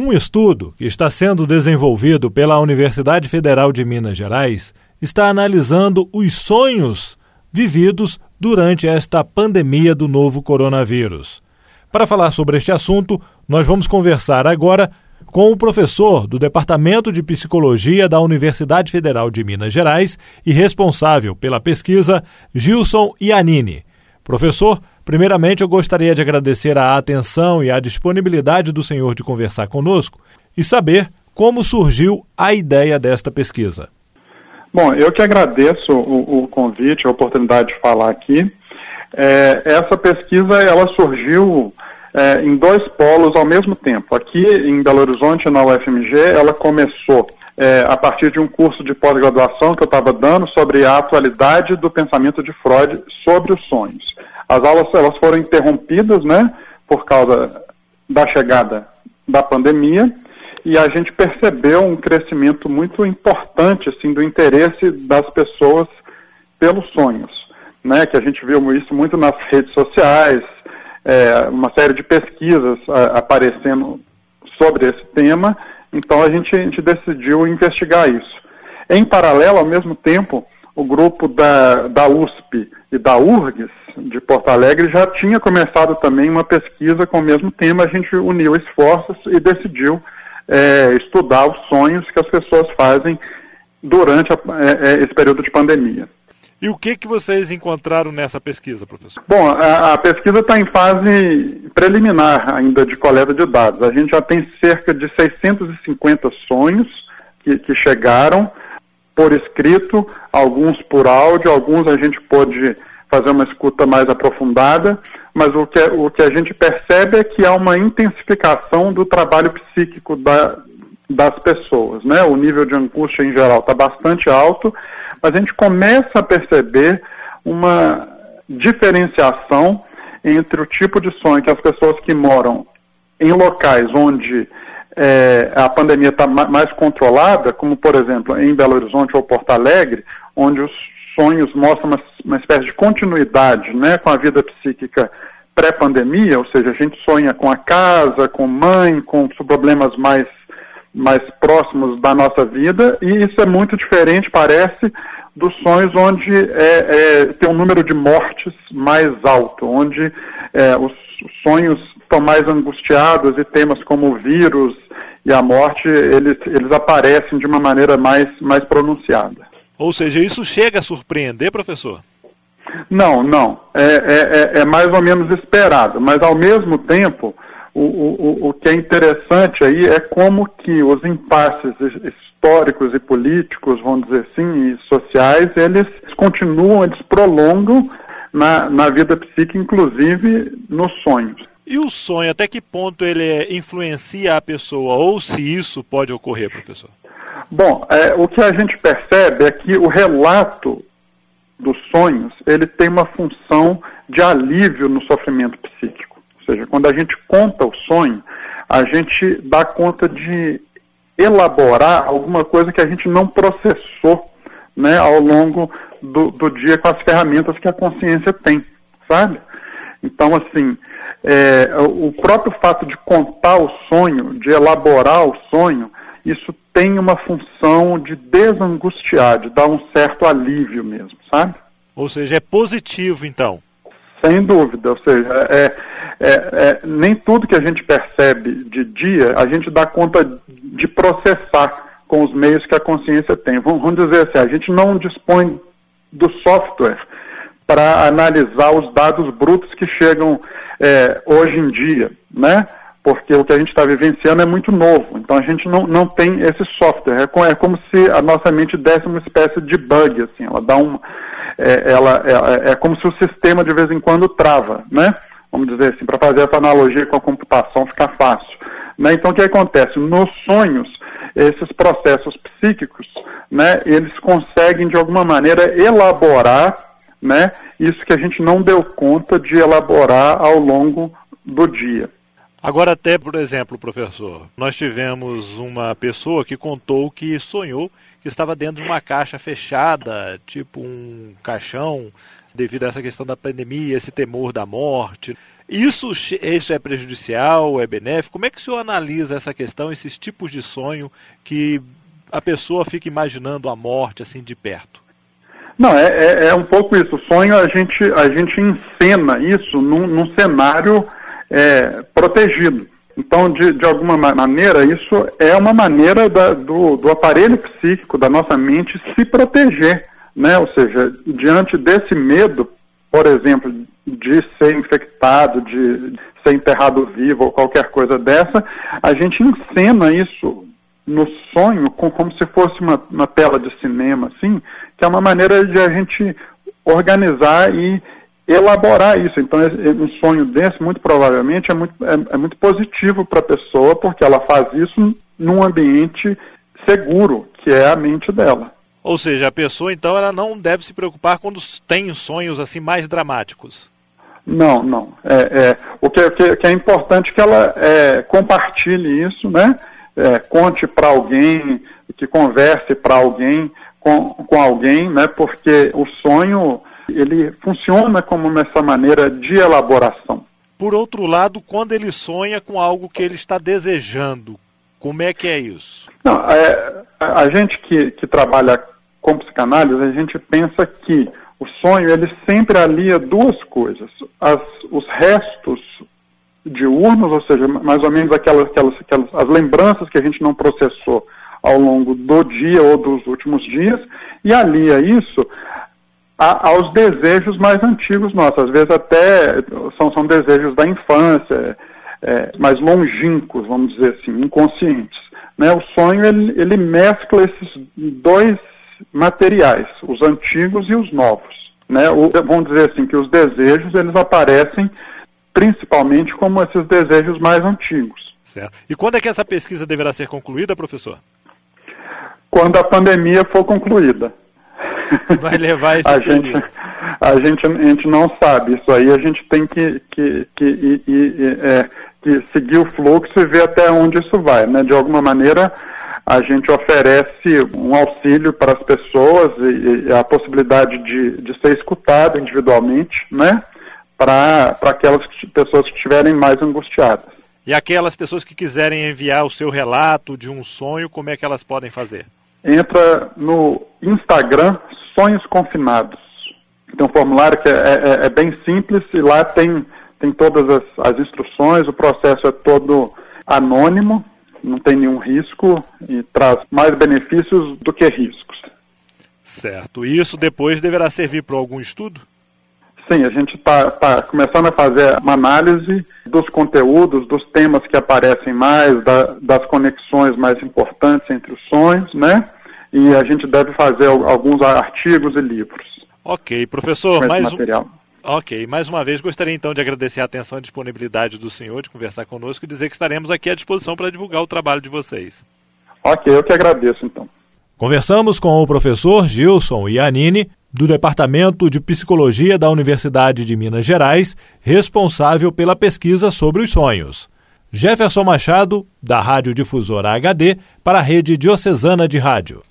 Um estudo que está sendo desenvolvido pela Universidade Federal de Minas Gerais está analisando os sonhos vividos durante esta pandemia do novo coronavírus. Para falar sobre este assunto, nós vamos conversar agora com o professor do Departamento de Psicologia da Universidade Federal de Minas Gerais e responsável pela pesquisa, Gilson Iannini. Professor, Primeiramente, eu gostaria de agradecer a atenção e a disponibilidade do senhor de conversar conosco e saber como surgiu a ideia desta pesquisa. Bom, eu que agradeço o, o convite, a oportunidade de falar aqui. É, essa pesquisa ela surgiu é, em dois polos ao mesmo tempo. Aqui em Belo Horizonte, na UFMG, ela começou é, a partir de um curso de pós-graduação que eu estava dando sobre a atualidade do pensamento de Freud sobre os sonhos. As aulas elas foram interrompidas, né, por causa da chegada da pandemia, e a gente percebeu um crescimento muito importante assim do interesse das pessoas pelos sonhos, né, que a gente viu isso muito nas redes sociais, é, uma série de pesquisas a, aparecendo sobre esse tema, então a gente, a gente decidiu investigar isso. Em paralelo, ao mesmo tempo, o grupo da, da USP e da URGS de Porto Alegre já tinha começado também uma pesquisa com o mesmo tema, a gente uniu esforços e decidiu é, estudar os sonhos que as pessoas fazem durante a, é, é esse período de pandemia. E o que, que vocês encontraram nessa pesquisa, professor? Bom, a, a pesquisa está em fase preliminar ainda de coleta de dados. A gente já tem cerca de 650 sonhos que, que chegaram por escrito, alguns por áudio, alguns a gente pôde fazer uma escuta mais aprofundada, mas o que, o que a gente percebe é que há uma intensificação do trabalho psíquico da, das pessoas, né? O nível de angústia em geral está bastante alto, mas a gente começa a perceber uma diferenciação entre o tipo de sonho que as pessoas que moram em locais onde é, a pandemia está mais controlada, como por exemplo em Belo Horizonte ou Porto Alegre, onde os sonhos mostram uma, uma espécie de continuidade né, com a vida psíquica pré-pandemia, ou seja, a gente sonha com a casa, com mãe, com problemas mais, mais próximos da nossa vida, e isso é muito diferente, parece, dos sonhos onde é, é, tem um número de mortes mais alto, onde é, os sonhos estão mais angustiados e temas como o vírus e a morte, eles, eles aparecem de uma maneira mais, mais pronunciada. Ou seja, isso chega a surpreender, professor? Não, não. É, é, é, é mais ou menos esperado. Mas, ao mesmo tempo, o, o, o que é interessante aí é como que os impasses históricos e políticos, vamos dizer assim, e sociais, eles continuam, eles prolongam na, na vida psíquica, inclusive nos sonhos. E o sonho, até que ponto ele influencia a pessoa, ou se isso pode ocorrer, professor? Bom, é, o que a gente percebe é que o relato dos sonhos, ele tem uma função de alívio no sofrimento psíquico. Ou seja, quando a gente conta o sonho, a gente dá conta de elaborar alguma coisa que a gente não processou né, ao longo do, do dia com as ferramentas que a consciência tem, sabe? Então, assim, é, o próprio fato de contar o sonho, de elaborar o sonho, isso tem uma função de desangustiar, de dar um certo alívio mesmo, sabe? Ou seja, é positivo então. Sem dúvida, ou seja, é, é, é, nem tudo que a gente percebe de dia a gente dá conta de processar com os meios que a consciência tem. Vamos, dizer assim, a gente não dispõe do software para analisar os dados brutos que chegam é, hoje em dia, né? Porque o que a gente está vivenciando é muito novo. Então a gente não, não tem esse software. É, com, é como se a nossa mente desse uma espécie de bug, assim. Ela dá um, é, ela é, é como se o sistema de vez em quando trava, né? Vamos dizer assim, para fazer essa analogia com a computação ficar fácil. Né? Então o que acontece? Nos sonhos, esses processos psíquicos, né, eles conseguem de alguma maneira elaborar né, isso que a gente não deu conta de elaborar ao longo do dia. Agora, até, por exemplo, professor, nós tivemos uma pessoa que contou que sonhou que estava dentro de uma caixa fechada, tipo um caixão, devido a essa questão da pandemia, esse temor da morte. Isso, isso é prejudicial, é benéfico? Como é que o senhor analisa essa questão, esses tipos de sonho que a pessoa fica imaginando a morte assim de perto? Não, é, é, é um pouco isso. O sonho a gente, a gente encena isso num, num cenário é, protegido. Então, de, de alguma maneira, isso é uma maneira da, do, do aparelho psíquico, da nossa mente, se proteger. Né? Ou seja, diante desse medo, por exemplo, de ser infectado, de ser enterrado vivo ou qualquer coisa dessa, a gente encena isso no sonho com, como se fosse uma, uma tela de cinema, assim, que é uma maneira de a gente organizar e elaborar isso. Então, um sonho desse, muito provavelmente, é muito, é, é muito positivo para a pessoa, porque ela faz isso num ambiente seguro, que é a mente dela. Ou seja, a pessoa, então, ela não deve se preocupar quando tem sonhos assim mais dramáticos. Não, não. É, é o que, que, que, é importante é que ela é, compartilhe isso, né? É, conte para alguém, que converse para alguém, com, com alguém, né? Porque o sonho ele funciona como essa maneira de elaboração. Por outro lado, quando ele sonha com algo que ele está desejando, como é que é isso? Não, é, a gente que, que trabalha com psicanálise, a gente pensa que o sonho ele sempre alia duas coisas. As, os restos diurnos, ou seja, mais ou menos aquelas, aquelas, aquelas as lembranças que a gente não processou ao longo do dia ou dos últimos dias, e alia isso a, aos desejos mais antigos nossos. Às vezes até são, são desejos da infância, é, mais longínquos, vamos dizer assim, inconscientes. Né? O sonho ele, ele mescla esses dois materiais, os antigos e os novos. Né? O, vamos dizer assim que os desejos eles aparecem principalmente como esses desejos mais antigos. Certo. E quando é que essa pesquisa deverá ser concluída, professor? Quando a pandemia for concluída. Vai levar esse a gente, a gente A gente não sabe. Isso aí a gente tem que, que, que, e, e, é, que seguir o fluxo e ver até onde isso vai. Né? De alguma maneira, a gente oferece um auxílio para as pessoas e, e a possibilidade de, de ser escutado individualmente, né? Para aquelas pessoas que estiverem mais angustiadas. E aquelas pessoas que quiserem enviar o seu relato de um sonho, como é que elas podem fazer? Entra no Instagram Sonhos Confinados. Tem um formulário que é, é, é bem simples e lá tem, tem todas as, as instruções, o processo é todo anônimo, não tem nenhum risco e traz mais benefícios do que riscos. Certo. Isso depois deverá servir para algum estudo? Sim, a gente está tá começando a fazer uma análise dos conteúdos, dos temas que aparecem mais, da, das conexões mais importantes entre os sonhos, né? E a gente deve fazer alguns artigos e livros. Ok, professor, mais material. Um... Ok, mais uma vez gostaria então de agradecer a atenção e disponibilidade do senhor de conversar conosco e dizer que estaremos aqui à disposição para divulgar o trabalho de vocês. Ok, eu que agradeço então. Conversamos com o professor Gilson Iannini, do Departamento de Psicologia da Universidade de Minas Gerais, responsável pela pesquisa sobre os sonhos. Jefferson Machado, da Rádio Difusora HD, para a Rede Diocesana de Rádio.